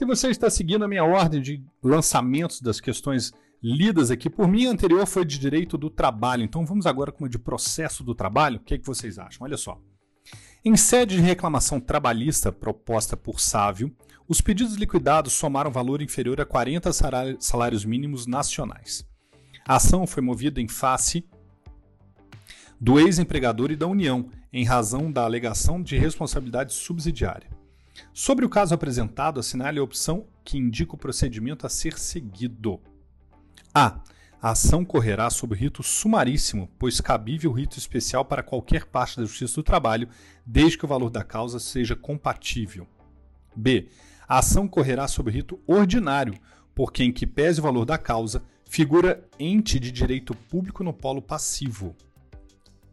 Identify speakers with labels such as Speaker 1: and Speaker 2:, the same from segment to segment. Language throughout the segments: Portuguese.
Speaker 1: Se você está seguindo a minha ordem de lançamentos das questões lidas aqui por mim, a anterior foi de direito do trabalho. Então vamos agora com a de processo do trabalho. O que, é que vocês acham? Olha só. Em sede de reclamação trabalhista proposta por Sávio, os pedidos liquidados somaram valor inferior a 40 salários mínimos nacionais. A ação foi movida em face do ex-empregador e da União, em razão da alegação de responsabilidade subsidiária. Sobre o caso apresentado, assinale a opção que indica o procedimento a ser seguido. A. A ação correrá sob rito sumaríssimo, pois cabível rito especial para qualquer parte da Justiça do Trabalho, desde que o valor da causa seja compatível. B. A ação correrá sob rito ordinário, porque em que pese o valor da causa, figura ente de direito público no polo passivo.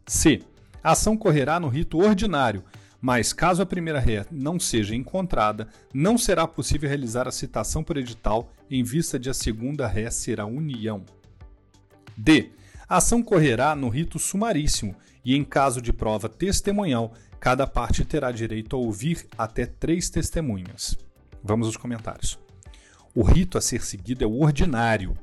Speaker 1: C. A ação correrá no rito ordinário, mas caso a primeira ré não seja encontrada, não será possível realizar a citação por edital em vista de a segunda ré ser a união. D. A ação correrá no rito sumaríssimo e, em caso de prova testemunhal, cada parte terá direito a ouvir até três testemunhas. Vamos aos comentários. O rito a ser seguido é o ordinário,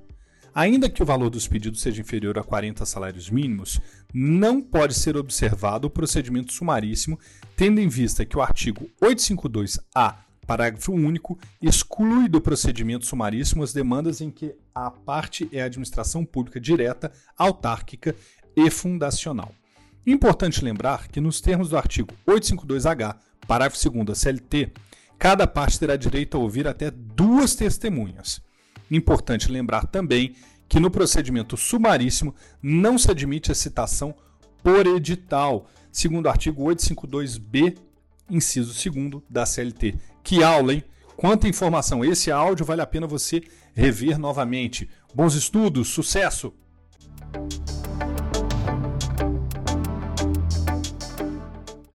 Speaker 1: Ainda que o valor dos pedidos seja inferior a 40 salários mínimos, não pode ser observado o procedimento sumaríssimo, tendo em vista que o artigo 852-A, parágrafo único, exclui do procedimento sumaríssimo as demandas em que a parte é a administração pública direta, autárquica e fundacional. Importante lembrar que, nos termos do artigo 852-H, parágrafo 2 da CLT, cada parte terá direito a ouvir até duas testemunhas. Importante lembrar também que no procedimento sumaríssimo não se admite a citação por edital, segundo o artigo 852b, inciso 2 da CLT. Que aula, hein? Quanta informação! Esse áudio vale a pena você rever novamente. Bons estudos, sucesso!